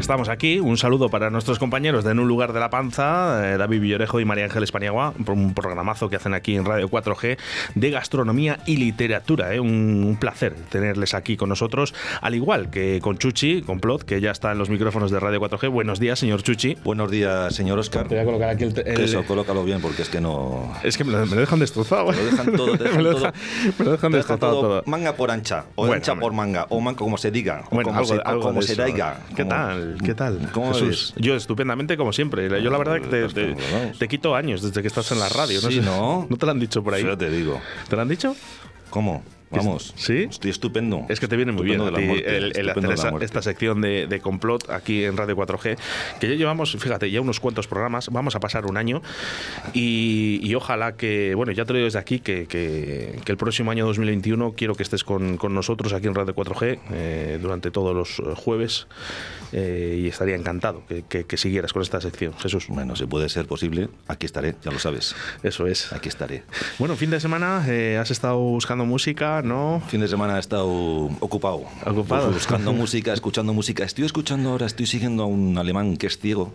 Estamos aquí. Un saludo para nuestros compañeros de En un lugar de la panza, eh, David Villorejo y María Ángeles Paniagua, por un programazo que hacen aquí en Radio 4G de gastronomía y literatura. eh. Un, un placer tenerles aquí con nosotros, al igual que con Chuchi, con Plot, que ya está en los micrófonos de Radio 4G. Buenos días, señor Chuchi. Buenos días, señor Oscar. Te voy a colocar aquí el... el- Eso, colócalo bien porque es que no... Es que me lo, me lo dejan destrozado. Lo dejan todo, te me, dejan lo todo. dejan, me lo dejan Te dejan destrozado todo todo. manga por ancha, o Bueno, ancha por manga, o manga como se diga, o Bueno, como algo, se, algo como se diga. ¿Qué Como- tal? ¿Qué tal? ¿Cómo Jesús? Yo estupendamente como siempre. Yo la verdad que te, quito años desde que estás en la radio. No Sí, sé, ¿no? ¿No te lo han dicho por ahí? Ya te digo. ¿Te lo han dicho? ¿Cómo? Vamos. ¿Sí? Estoy estupendo. Es que te viene muy bien Estupendo ti el, el hacer esa- esta sección de, de complot aquí en Radio 4G, que ya llevamos, fíjate, ya unos cuantos programas, vamos a pasar un año y, y ojalá que, bueno, ya te lo digo desde aquí, que, que- que el próximo año 2021 quiero que estés con, con nosotros aquí en Radio 4G eh, durante todos los jueves eh, y estaría encantado que, que- que siguieras con esta sección, Jesús. Bueno, si puede ser posible, aquí estaré, ya lo sabes. Eso es. Aquí estaré. Bueno, fin de semana, eh, has estado buscando música, ¿no? Fin de semana he estado ocupado. Ocupado. Pues buscando música, escuchando música. Estoy escuchando ahora, estoy siguiendo a un alemán que es ciego.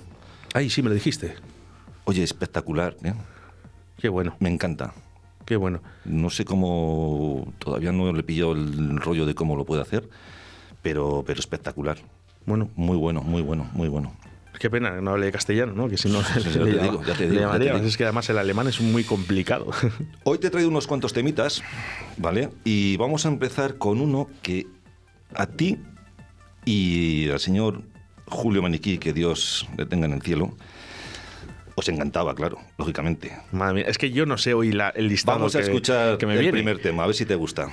Ay, sí, me lo dijiste. Oye, espectacular, ¿eh? Qué bueno, Me encanta. qué bueno. No sé cómo, todavía no le pillo el rollo de cómo lo puede hacer, pero, pero espectacular. Bueno, Muy bueno, muy bueno, muy bueno. Qué pena que no hable castellano, ¿no? Que si no, Sí, ya te le digo, llama- ya te le digo, ya te llamaríamos. digo. Es que además el alemán es muy complicado. Hoy te he traído unos cuantos temitas, ¿vale? Y vamos a empezar con uno que a ti y al señor Julio Maniquí, que Dios le tenga en el cielo, os encantaba, claro, lógicamente. Madre mía, es que yo no sé hoy la- el listado Vamos a que- escuchar que me el viene. primer tema, a ver si te gusta.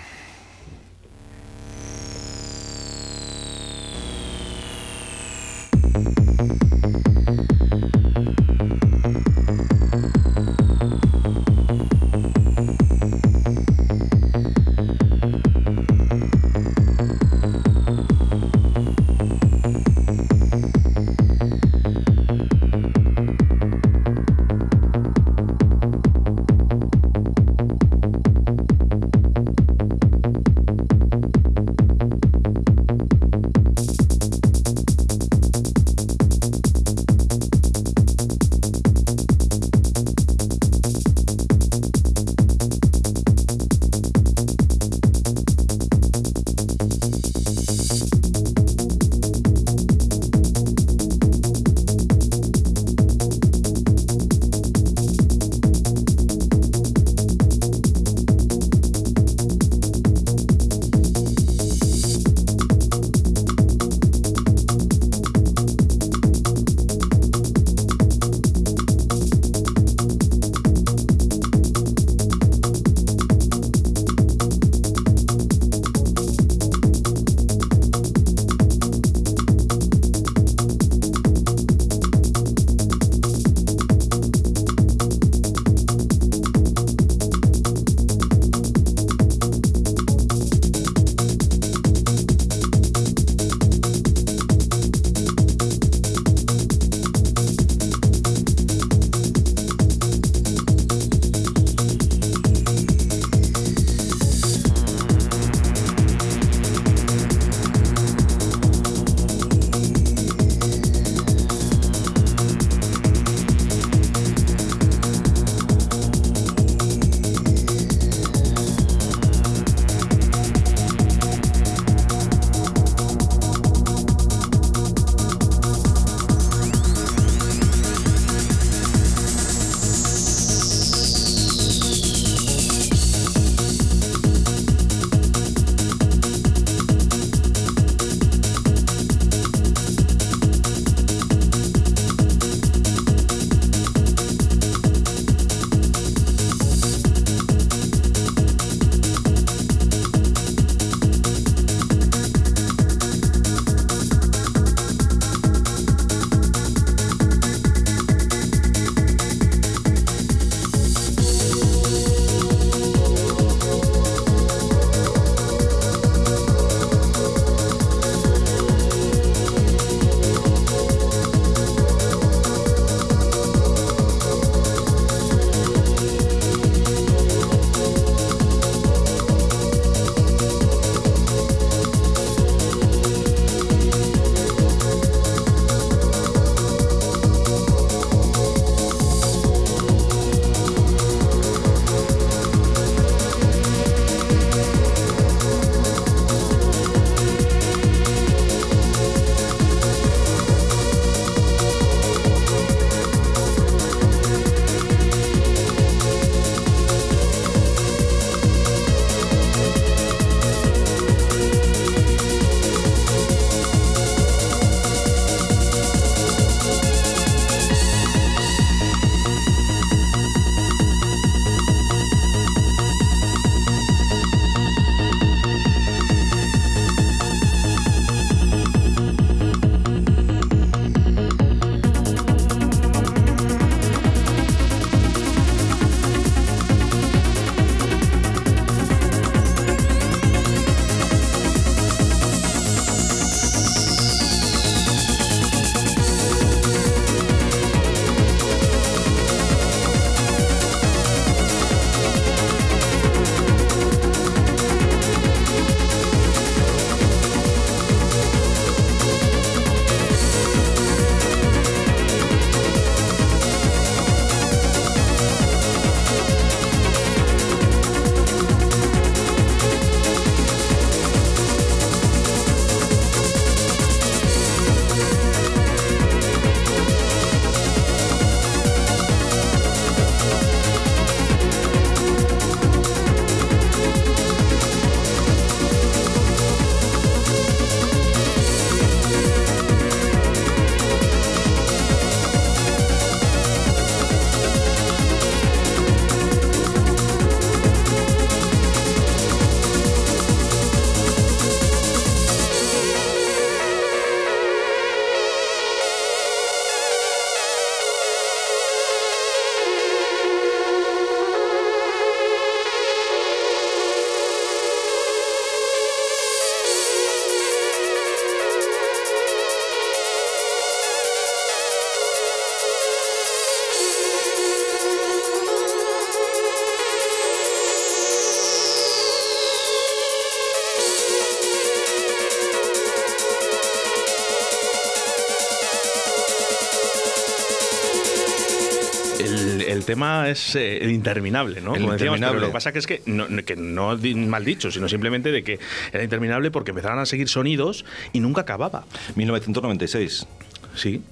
Tema es eh, interminable, ¿no? El Como decíamos, pero interminable. lo que pasa que es que no, que no mal dicho, sino simplemente de que era interminable porque empezaban a seguir sonidos y nunca acababa. 1996. Sí.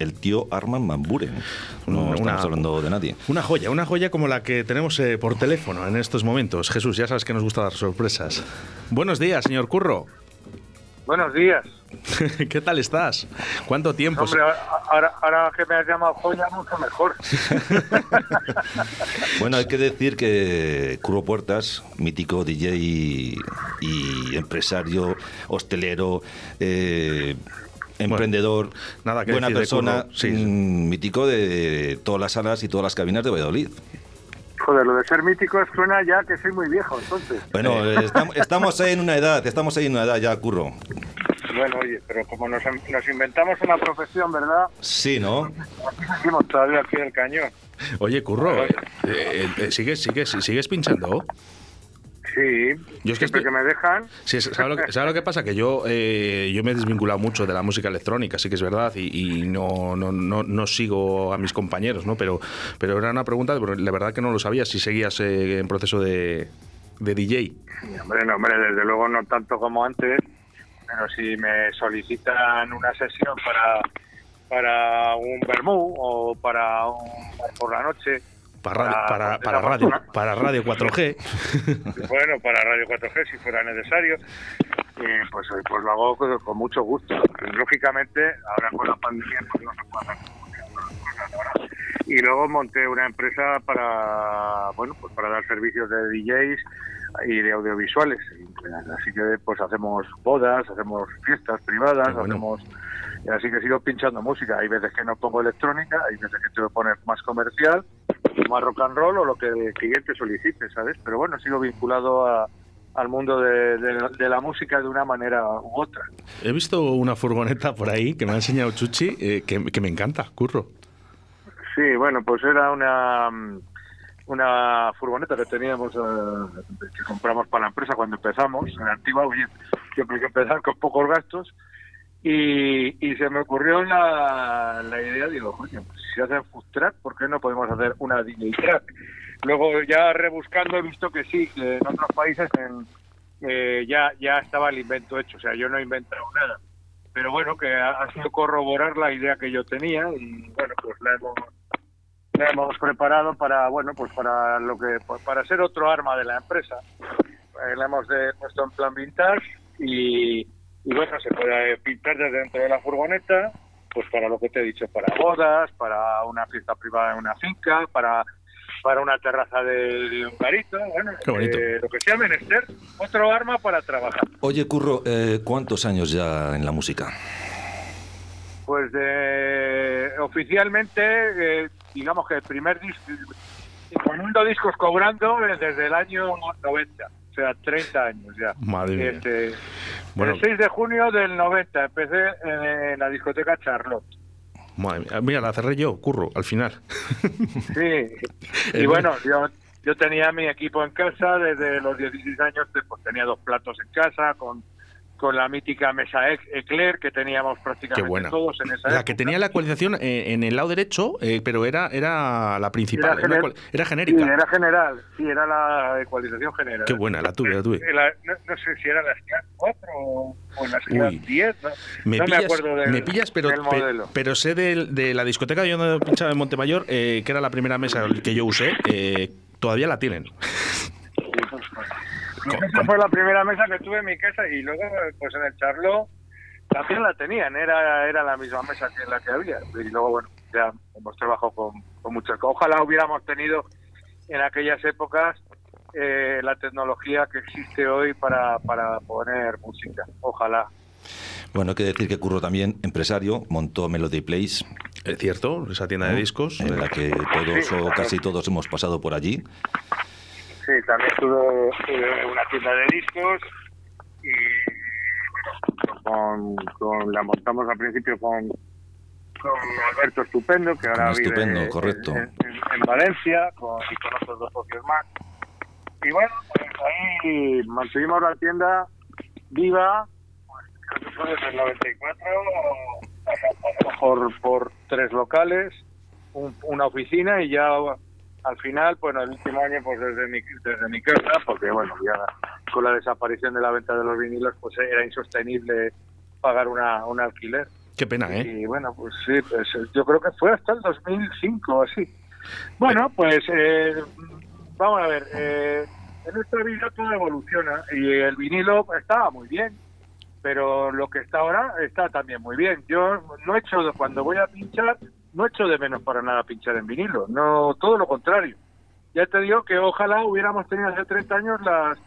El tío Arman Van Buren. No Una- estamos hablando de nadie. Una joya, una joya como la que tenemos eh, por teléfono en estos momentos. Jesús, ya sabes que nos gusta dar sorpresas. Buenos días, señor Curro. Buenos días. ¿Qué tal estás? ¿Cuánto tiempo? Hombre, ahora, ahora que me has llamado joya, mucho mejor. Bueno, hay que decir que Curro Puertas, mítico DJ y, y empresario, hostelero, eh, emprendedor, nada que buena decir persona, sí. mm, mítico de todas las salas y todas las cabinas de Valladolid. Joder, lo de ser mítico suena ya que soy muy viejo, entonces. Bueno, eh, estam- estamos ahí en una edad, estamos ahí en una edad ya, Curro. Bueno, oye, pero como nos, nos inventamos una profesión, ¿verdad? Sí, ¿no? Aquí seguimos todavía aquí del cañón. Oye, Curro, eh, eh, eh, ¿sigues, sigues, ¿sigues pinchando? Sí, Yo es que siempre estoy- que me dejan. Sí, ¿sabes lo, que, sabes lo que pasa? Que yo, eh, yo me he desvinculado mucho de la música electrónica, sí que es verdad, y, y no, no, no, no sigo a mis compañeros, ¿no? Pero, pero era una pregunta, la verdad que no lo sabía, si seguías eh, en proceso de, de DJ. Hombre, no, hombre, desde luego no tanto como antes, pero si me solicitan una sesión para para un vermú o para un por la noche, Para radio, Para- para, para radio, para radio 4G. bueno, para Radio 4G si fuera necesario, eh, pues, eh, pues lo hago con, con mucho gusto. Lógicamente, ahora con la pandemia pues no se puede hacer cosas. Y luego monté una empresa para, bueno, pues para dar servicios de DJs y de audiovisuales. Así que pues hacemos bodas, hacemos fiestas privadas, bueno. hacemos y así que sigo pinchando música. Hay veces que no pongo electrónica, hay veces que tengo que poner más comercial, más rock and roll o lo que el cliente solicite, ¿sabes? Pero bueno, sigo vinculado a- al mundo de, de- de la música de una manera u otra. He visto una furgoneta por ahí que me ha enseñado Chuchi, eh, que, que me encanta, Curro. Sí, bueno, pues era una una furgoneta que teníamos, eh, que compramos para la empresa cuando empezamos, en antigua, oye, siempre hay que empezar con pocos gastos, y, y se me ocurrió la, la idea, digo, oye, pues si hacen food track, ¿por qué no podemos hacer una DJ track? Luego ya rebuscando he visto que sí, que en otros países en, eh, ya, ya estaba el invento hecho, o sea, yo no he inventado nada. Pero bueno, que ha, ha sido corroborar la idea que yo tenía y bueno, pues la hemos, la hemos preparado para, bueno, pues para lo que, pues para ser otro arma de la empresa. Eh, la hemos de- puesto en plan vintage y, y bueno, se puede pintar desde dentro de la furgoneta, pues para lo que te he dicho, para bodas, para una fiesta privada en una finca, para para una terraza de, de un garito, bueno, eh, lo que sea menester, otro arma para trabajar. Oye, Curro, eh, ¿cuántos años ya en la música? Pues de, oficialmente, eh, digamos que el primer disco, poniendo discos cobrando eh, desde el año 90, o sea, 30 años ya. Madre mía. Este, Bueno. El 6 de junio del 90 empecé en, en la discoteca Charlotte. Madre mía. Mira, la cerré yo, Curro, al final. Sí, y bueno, yo, yo tenía mi equipo en casa desde los 16 años, pues tenía dos platos en casa con, con la mítica mesa Ec- Eclair que teníamos prácticamente buena. todos en esa La que tenía la ecualización eh, en el lado derecho, eh, pero era, era la principal, era, gener- cual- era genérica. Sí, era general, sí, era la ecualización general. Qué buena, la tuve, la tuve. Eh, la- no, no sé si era la SCAT 4 o, la SCAT Uy. 10, no, Me, no pillas, me acuerdo del, me pillas, pero, del pe- modelo. pero sé de, la discoteca de donde pinchaba en Montemayor, eh, que era la primera mesa que yo usé, eh, todavía la tienen. Y Esa fue la primera mesa que tuve en mi casa y luego, pues en el Charlo también la tenían, era era la misma mesa que la que había. Y luego, bueno, ya hemos trabajado con, con muchas cosas. Ojalá hubiéramos tenido en aquellas épocas eh, la tecnología que existe hoy para, para poner música. Ojalá. Bueno, hay que decir que Curro también, empresario, montó Melody Place, Es cierto, esa tienda de discos. en la que todos o casi todos hemos pasado por allí. Sí, también tuve, tuve una tienda de discos y con, con- la montamos al principio con, con Alberto Estupendo, que ahora vive Estupendo, en- correcto. En, en- en Valencia con, y con otros dos socios más. Y bueno, pues ahí mantuvimos la tienda viva, pues, creo que fue desde el 94, pasamos por, por tres locales, un- una oficina y ya al final, bueno, el último año, pues desde mi, desde mi casa, porque bueno, ya con la desaparición de la venta de los vinilos, pues era insostenible pagar una, un alquiler. Qué pena, ¿eh? Y bueno, pues sí, pues yo creo que fue hasta el 2005 o así. Bueno, pues eh, vamos a ver, eh, en esta vida todo evoluciona y el vinilo estaba muy bien, pero lo que está ahora está también muy bien. Yo no he hecho, cuando voy a pinchar, no echo de menos para nada pinchar en vinilo, no, todo lo contrario. Ya te digo que ojalá hubiéramos tenido hace 30 años las,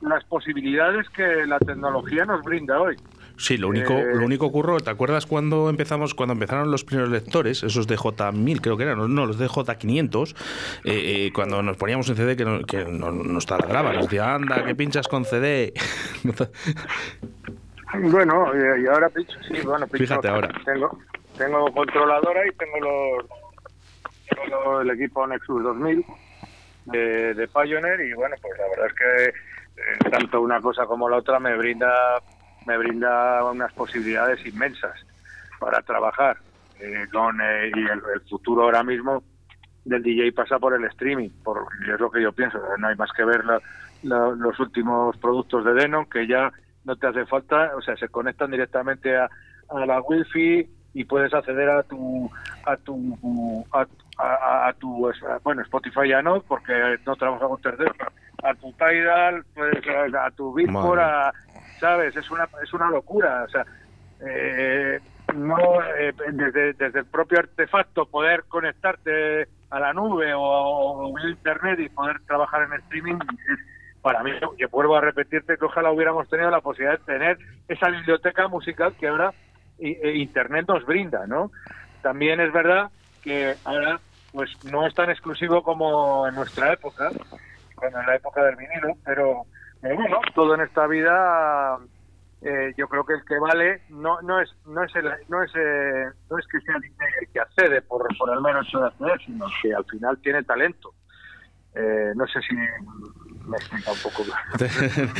las posibilidades que la tecnología nos brinda hoy. Sí, lo único, Eh, lo único ocurrió, ¿te acuerdas cuando empezamos, cuando empezaron los primeros lectores, esos de J1000 creo que eran, no, los de J500, eh, eh, cuando nos poníamos un CD que, no- que no- nos taladraba, nos decía, anda, que pinchas con CD. Bueno, y, y ahora pincho, sí, bueno, pincho. Fíjate ahora. Tengo, tengo controladora y tengo los, tengo el equipo Nexus 2000 de, Pioneer y bueno, pues la verdad es que eh, tanto una cosa como la otra me brinda me brinda unas posibilidades inmensas para trabajar eh, con eh, y el, el futuro ahora mismo del DJ pasa por el streaming, por, es lo que yo pienso. No hay más que ver la- los últimos productos de Denon que ya no te hace falta, o sea, se conectan directamente a, a la Wi-Fi y puedes acceder a tu a tu a, a- a tu bueno Spotify ya no porque no trabaja con terceros a tu Tidal puedes a, tu a- sabes es una es una locura o sea eh, no eh, desde, desde el propio artefacto poder conectarte a la nube o, o vía internet y poder trabajar en streaming para mí yo vuelvo a repetirte que ojalá hubiéramos tenido la posibilidad de tener esa biblioteca musical que ahora internet nos brinda no también es verdad que ahora pues no es tan exclusivo como en nuestra época cuando en la época del vinilo pero bueno todo en esta vida eh, yo creo que el que vale no no es no es el, no es eh, no es que sea el que accede por por el mero hecho de acceder sino que al final tiene talento. Eh, no sé si me explica un poco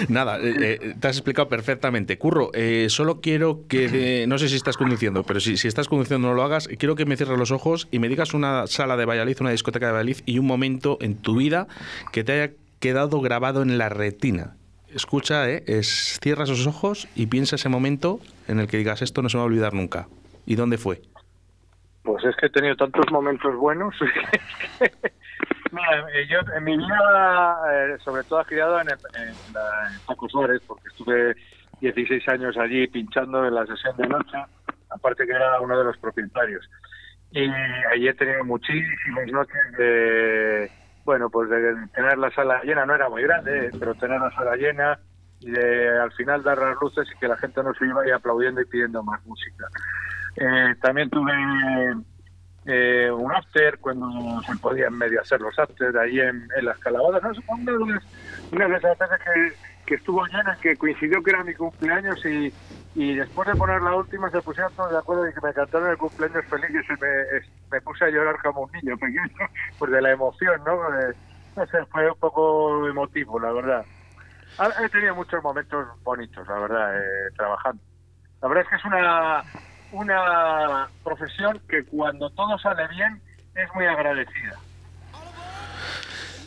Nada, eh, eh, te has explicado perfectamente. Curro, eh, solo quiero que, eh, no sé si estás conduciendo, pero si, si estás conduciendo no lo hagas, quiero que me cierres los ojos y me digas una sala de Valladolid, una discoteca de Valladolid y un momento en tu vida que te haya quedado grabado en la retina. Escucha, eh, es, cierra esos ojos y piensa ese momento en el que digas esto no se me va a olvidar nunca. ¿Y dónde fue? Pues es que he tenido tantos momentos buenos. Mira, eh, yo en mi vida, eh, sobre todo, he criado en, el- en, en porque estuve 16 años allí pinchando en la sesión de noche, aparte que era uno de los propietarios. Y allí he tenido muchísimas noches de, bueno, pues de tener la sala llena, no era muy grande, pero tener la sala llena y de al final dar las luces y que la gente no se iba y aplaudiendo y pidiendo más música. Eh, también tuve eh, un after cuando se podían medio hacer los after ahí en, en las calabadas. ¿no? Una de las, esas veces que, que estuvo llena, que coincidió que era mi cumpleaños y, y después de poner la última se pusieron todos de acuerdo y que me cantaron el cumpleaños feliz y se me, me puse a llorar como un niño pequeño, pues de la emoción, ¿no? Eh, no sé, fue un poco emotivo, la verdad. He tenido muchos momentos bonitos, la verdad, eh, trabajando. La verdad es que es una, una profesión que cuando todo sale bien es muy agradecida.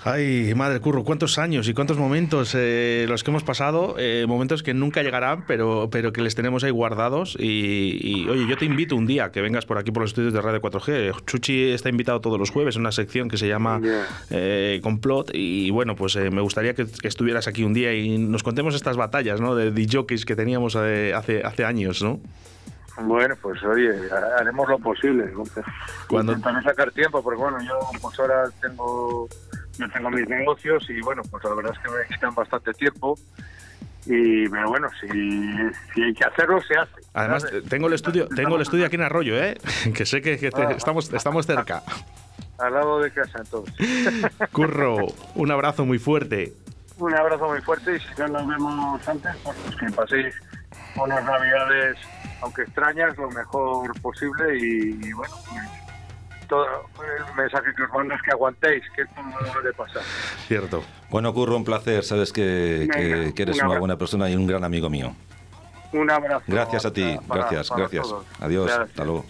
Ay, madre curro, cuántos años y cuántos momentos eh, los que hemos pasado, eh, momentos que nunca llegarán, pero, pero que les tenemos ahí guardados. Y, y, oye, yo te invito un día que vengas por aquí por los estudios de Radio 4G. Chuchi está invitado todos los jueves en una sección que se llama eh, Complot. Y bueno, pues eh, me gustaría que, que estuvieras aquí un día y nos contemos estas batallas ¿no? de DJs que teníamos eh, hace, hace años, ¿no? Bueno, pues oye, ha- haremos lo posible. Cuando- Intentaré sacar tiempo, porque bueno, yo pues ahora tengo, yo tengo mis negocios y bueno, pues la verdad es que me quitan bastante tiempo. Y pero bueno, si, si hay que hacerlo, se hace. Además, ¿sabes? tengo el estudio, tengo el estudio aquí en Arroyo, ¿eh? que sé que, que te- Ah. estamos, estamos cerca. Al lado de casa, entonces. Curro, un abrazo muy fuerte. Un abrazo muy fuerte y si no nos vemos antes, pues, pues que paséis unas navidades, aunque extrañas, lo mejor posible y, y bueno, pues, todo el mensaje que os mando es que aguantéis, que esto no debe pasar. Cierto. Bueno, Curro, un placer. Sabes que, que- Venga, que eres un una buena persona y un gran amigo mío. Un abrazo. Gracias a ti, para- gracias, para gracias. todos. Adiós, Gracias. hasta luego.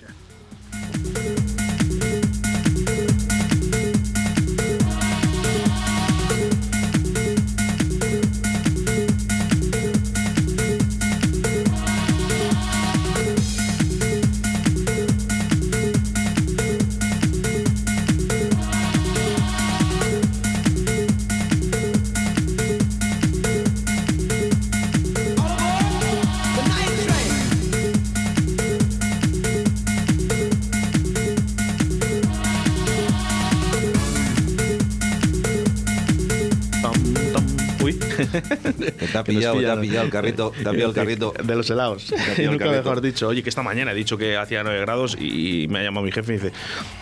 Te ha pillado, te ha pillado el carrito, te ha pillado el carrito. De los helados. el Nunca carrito. mejor dicho. Oye, que esta mañana he dicho que hacía 9 grados y me ha llamado mi jefe y dice,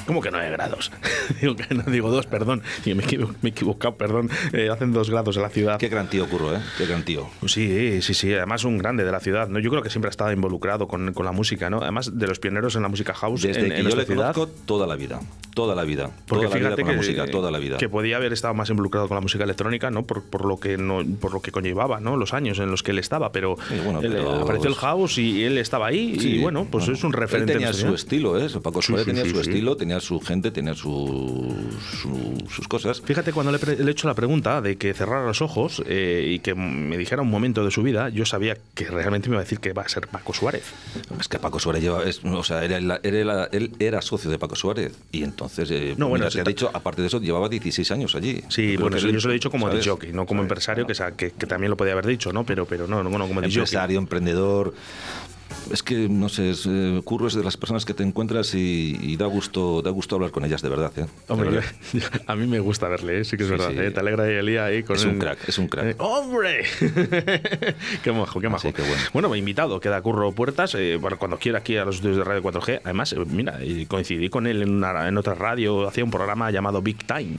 ¿cómo que 9 grados? digo que no, digo 2, perdón. Me, he equivo- me he equivocado, perdón. Eh, hacen 2 grados en la ciudad. Qué gran tío curro, ¿eh? Qué gran tío. Sí, sí, sí. Además, un grande de la ciudad. ¿no? Yo creo que siempre ha estado involucrado con, con la música, ¿no? Además, de los pioneros en la música house Desde en, que en yo le ciudad. conozco toda la vida. Toda la vida. Porque toda la vida fíjate con que, la música, toda la vida. que podía haber estado más involucrado con la música electrónica, ¿no? Por, por lo que no, por lo que conllevaba, ¿no? Los años en los que él estaba, pero, Sí, bueno, él- pero- apareció el house y él estaba ahí y bueno, pues es un referente. Él tenía en su estilo, ¿eh? Paco Suárez sí, tenía su estilo, tenía su gente, tenía su, su- sus cosas. Fíjate, cuando le, he hecho la pregunta de que cerrara los ojos eh, y que me dijera un momento de su vida, yo sabía que realmente me iba a decir que va a ser Paco Suárez. Es que Paco Suárez lleva, es- o sea, era, la- era la- él era socio de Paco Suárez y entonces, eh, No, bueno, mira, te ha dicho, aparte de eso, llevaba 16 años allí. Sí, Creo bueno, que eso él- yo se lo he dicho como ¿sabes? jockey, no como empresario, que, que, que también lo podía haber dicho, ¿no? Pero, pero no, no, no como empresario, emprendedor. Es que, no sé, es, eh, Curro es de las personas que te encuentras y, y da gusto da gusto hablar con ellas, de verdad. ¿eh? De Hombre, verdad. yo- a mí me gusta verle, ¿eh? sí que es Sí, verdad. sí. ¿eh? Te alegra el día ahí con Es un el- crack, es un crack. Eh, ¡Hombre! qué majo, qué majo. Así que bueno. Bueno, invitado, queda Curro Puertas, eh, para cuando quiera aquí a los estudios de Radio 4G. Además, mira, coincidí con él en, una- en otra radio, hacía un programa llamado Big Time.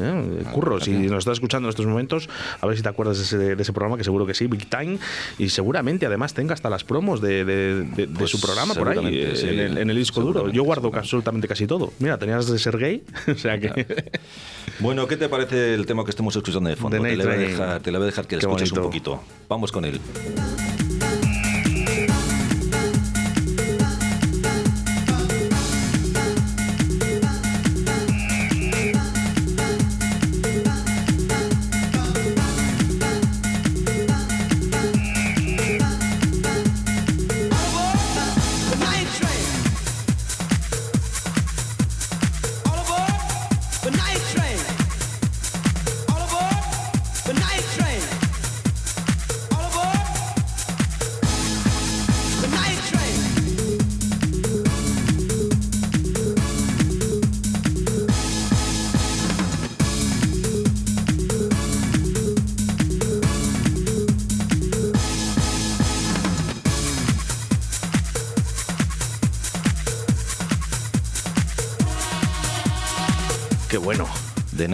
¿Eh? Curro, si nos estás escuchando en estos momentos, a ver si te acuerdas de ese, de ese programa, que seguro que sí, Big Time, y seguramente además tenga hasta las promos de, de- de- de Pues su programa por ahí, eh, sí, en, el, en el disco duro. Yo guardo absolutamente casi todo. Mira, tenías de ser gay, o sea que... Bueno, ¿qué te parece el tema que estemos escuchando de fondo? Te le, voy a dejar, te le voy a dejar que lo escuches un poquito. Vamos con él.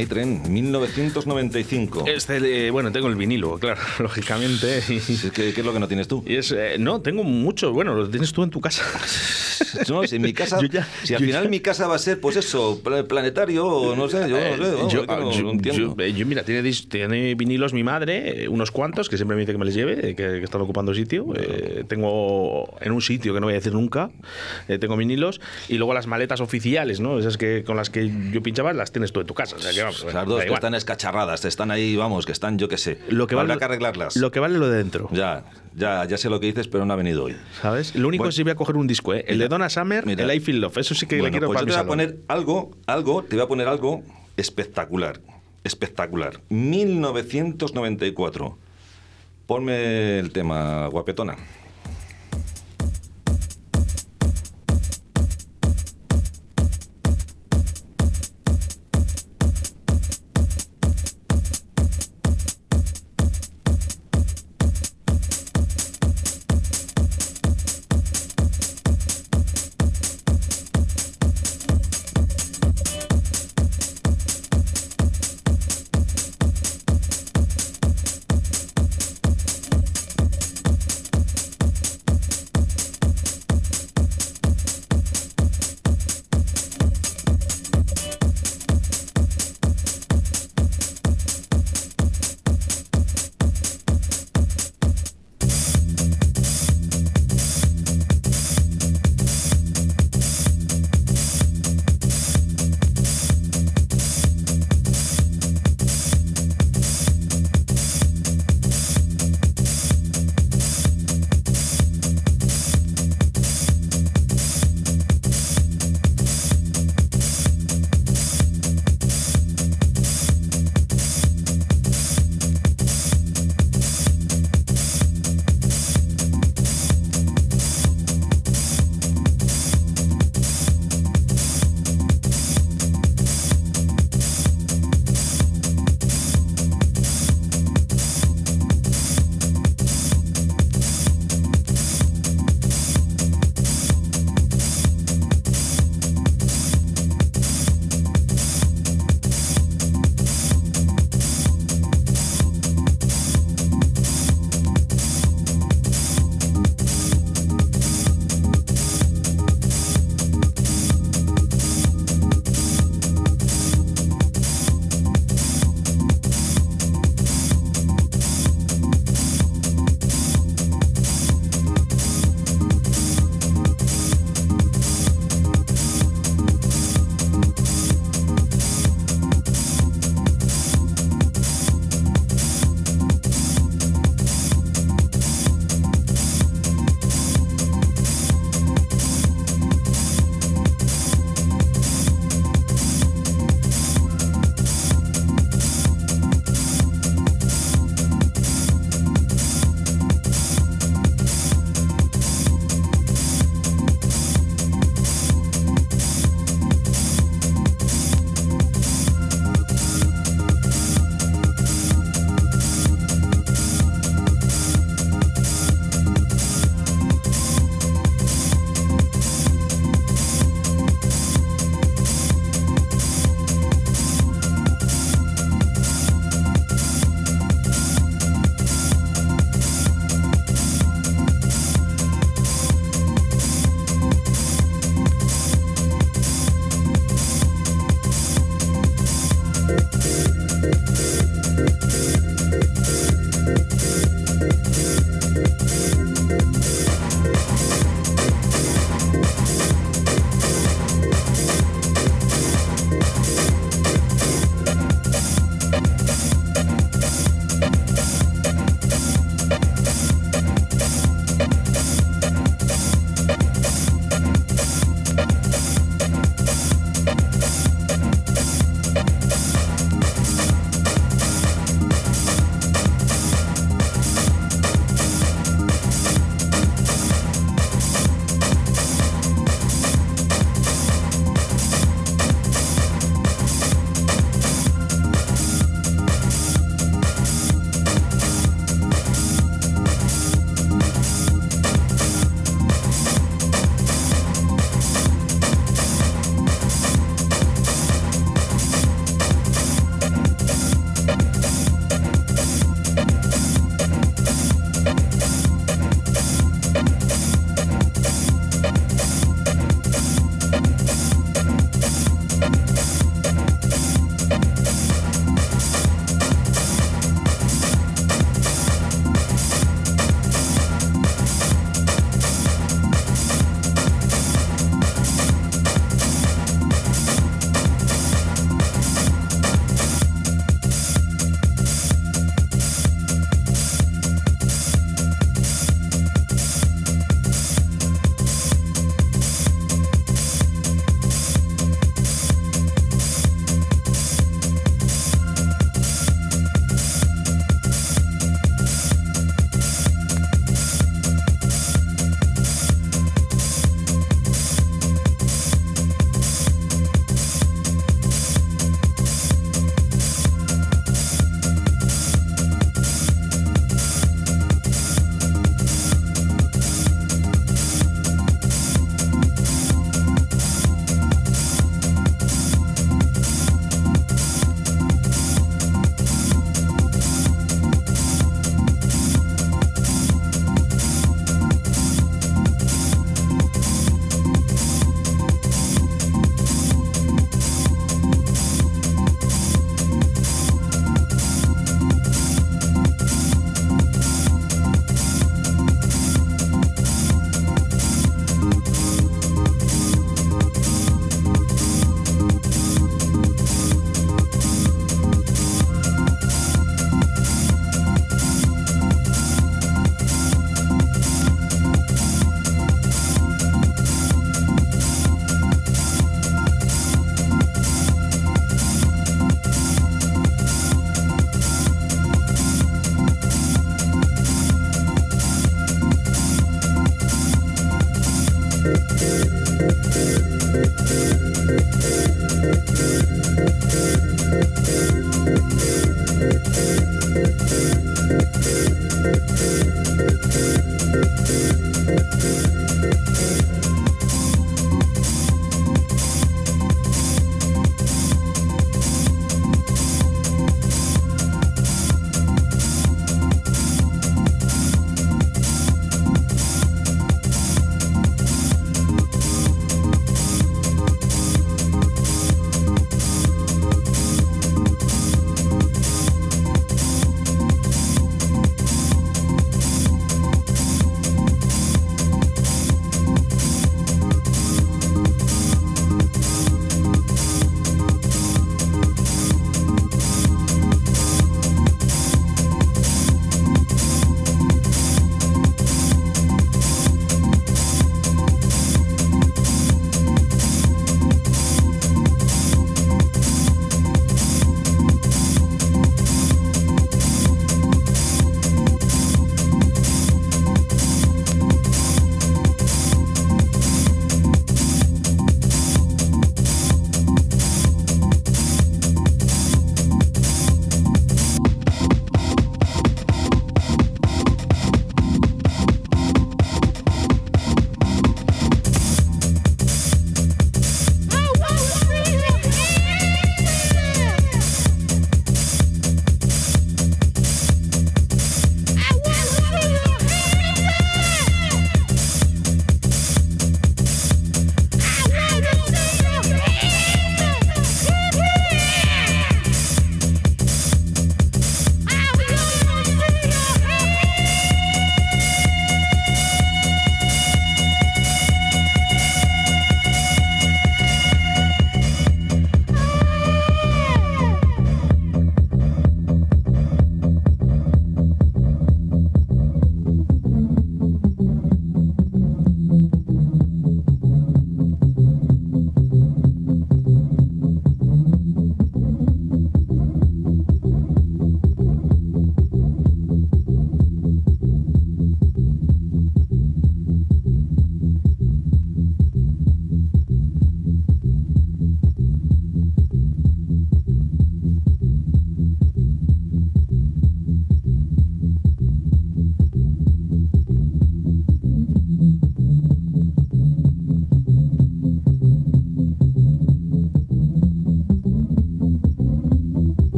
Night Train, 1995. Este, eh, bueno, tengo el vinilo, claro, lógicamente. ¿Qué, qué es lo que no tienes tú? y es, eh, no, tengo mucho. Bueno, lo tienes tú en tu casa. No, si en mi casa, Yo ya- si al final ya- mi casa va a ser, pues eso, pla- planetario, o no sé, yo no sé, vamos, yo, es que no- yo- no entiendo. yo- yo, mira, tiene, tiene vinilos mi madre, eh, unos cuantos, que siempre me dice que me les lleve, eh, que, que están ocupando sitio. Eh, tengo en un sitio que no voy a decir nunca, eh, tengo vinilos. Y luego las maletas oficiales, ¿no? Esas que con las que yo pinchaba, las tienes tú en tu casa. O sea, que, vamos, Las bueno, dos que están escacharradas, están ahí, vamos, que están, yo qué sé. lo que Habrá vale, que arreglarlas. Lo que vale lo de dentro. Ya, ya, ya sé lo que dices, pero no ha venido hoy. ¿Sabes? Lo único Bueno. es si voy a coger un disco, ¿eh? El Mira, de Donna Summer, mira. el I Feel Love. Eso sí que le quiero pues para yo te voy a poner algo, algo, te voy a poner algo espectacular, espectacular. 1994. Ponme el tema, guapetona.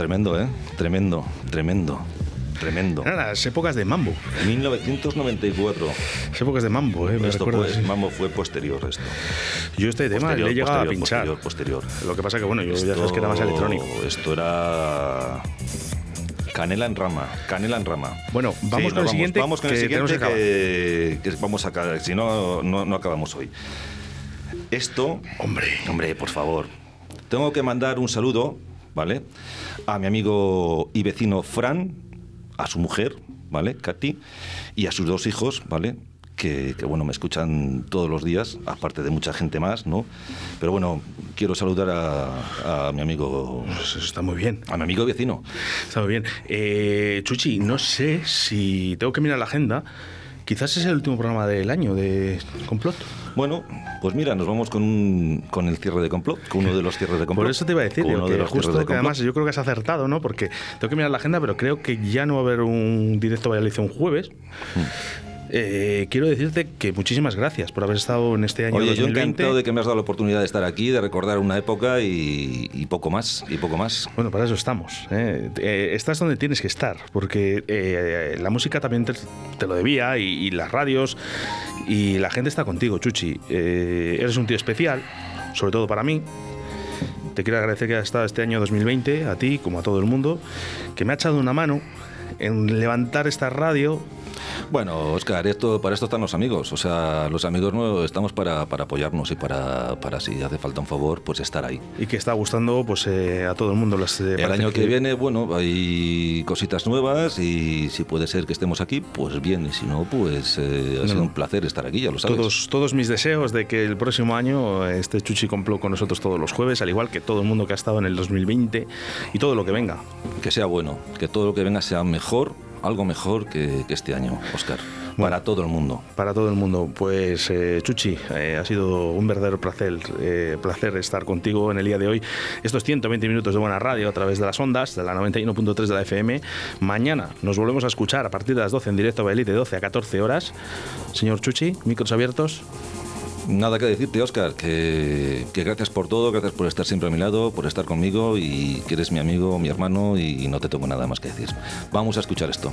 Tremendo, ¿eh? Tremendo, tremendo, tremendo. Eran las épocas de Mambo. 1994. Las épocas de Mambo, ¿eh? Me Esto recuerdo, pues, sí. Mambo fue posterior esto. Yo este tema Posterior, le he llegado a pinchar. Posterior, posterior. Lo que pasa que, bueno, yo ya sabes que era más electrónico. Esto era canela en rama, canela en rama. Bueno, vamos Sí, con el siguiente, Vamos con el que siguiente que que, que vamos a acabar, si no, no, no acabamos hoy. Esto, Hombre. hombre, por favor. Tengo que mandar un saludo, ¿vale? A mi amigo y vecino Fran, a su mujer, ¿vale? Katy, y a sus dos hijos, ¿vale? Que, que, bueno, me escuchan todos los días, aparte de mucha gente más, ¿no? Pero bueno, quiero saludar a, a mi amigo, eso está muy bien. a mi amigo y vecino. Está muy bien. Eh, Chuchi, no sé si tengo que mirar la agenda. Quizás es el último programa del año de Complot. Bueno, pues mira, nos vamos con, un- con el cierre de complot, con uno de los cierres de complot. Por eso te iba a decir, digo, uno que de justo de que además yo creo que has acertado, ¿no? Porque tengo que mirar la agenda, pero creo que ya no va a haber un directo Valladolid un jueves. Hmm. Eh, quiero decirte que muchísimas gracias por haber estado en este año Oye, yo 2020. encantado de que me has dado la oportunidad de estar aquí, de recordar una época y, y poco más, y poco más. Bueno, para eso estamos. ¿eh? Eh, estás donde tienes que estar, porque eh, la música también te, te lo debía y, y las radios y la gente está contigo, Chuchi. Eh, eres un tío especial, sobre todo para mí. Te quiero agradecer que hayas estado este año 2020, a ti como a todo el mundo, que me ha echado una mano en levantar esta radio Bueno, Oscar, esto, para esto están los amigos. O sea, los amigos no estamos para, para apoyarnos y para, para si hace falta un favor, pues estar ahí. y que está gustando pues eh, a todo el mundo. Las, eh, El año que viene, bueno, hay cositas nuevas y si puede ser que estemos aquí, pues bien. Y si no, pues eh, ha sido un placer estar aquí, ya lo sabes. Todos, todos mis deseos de que el próximo año esté Chuchi Complot con nosotros todos los jueves, al igual que todo el mundo que ha estado en el 2020 y todo lo que venga. Que sea bueno, que todo lo que venga sea mejor, algo mejor que, que este año, Oscar. Para todo el mundo. Para todo el mundo, pues eh, Chuchi, eh, ha sido un verdadero placer, eh, placer estar contigo en el día de hoy. Estos 120 minutos de buena radio a través de las ondas, de la 91.3 de la FM. Mañana nos volvemos a escuchar a partir de las 12 en directo a de 12 a 14 horas. Señor Chuchi, micros abiertos. Nada que decirte, Oscar, que, gracias por todo, gracias por estar siempre a mi lado, por estar conmigo y que eres mi amigo, mi hermano y no te tengo nada más que decir. Vamos a escuchar esto.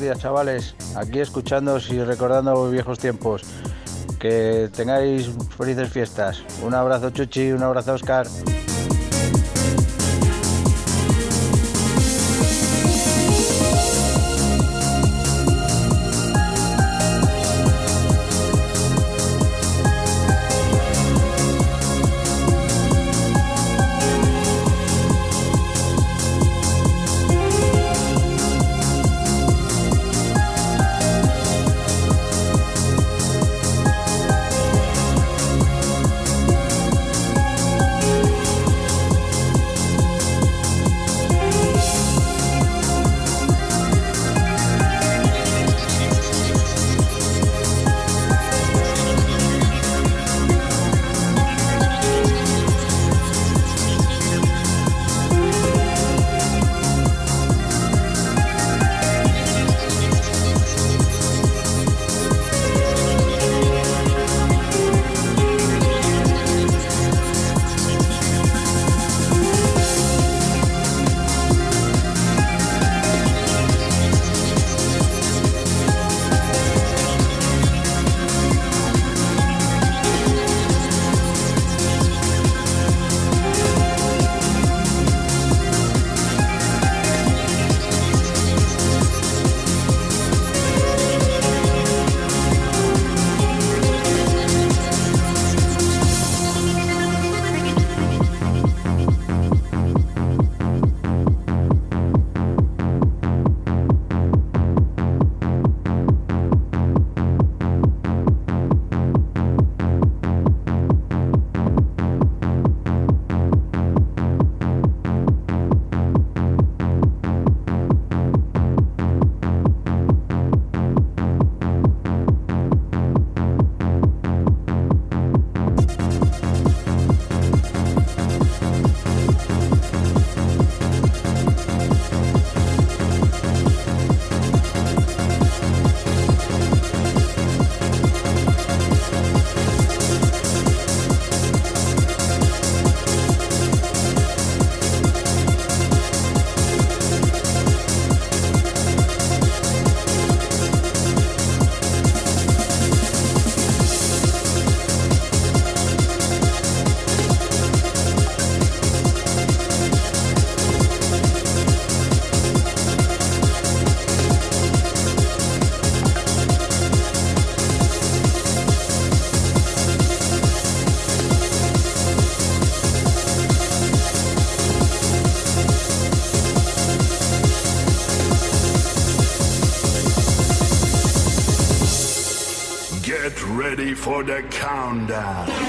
Días chavales. Aquí escuchándoos y recordando viejos tiempos. Que tengáis felices fiestas. Un abrazo Chuchi, un abrazo Oscar. The countdown.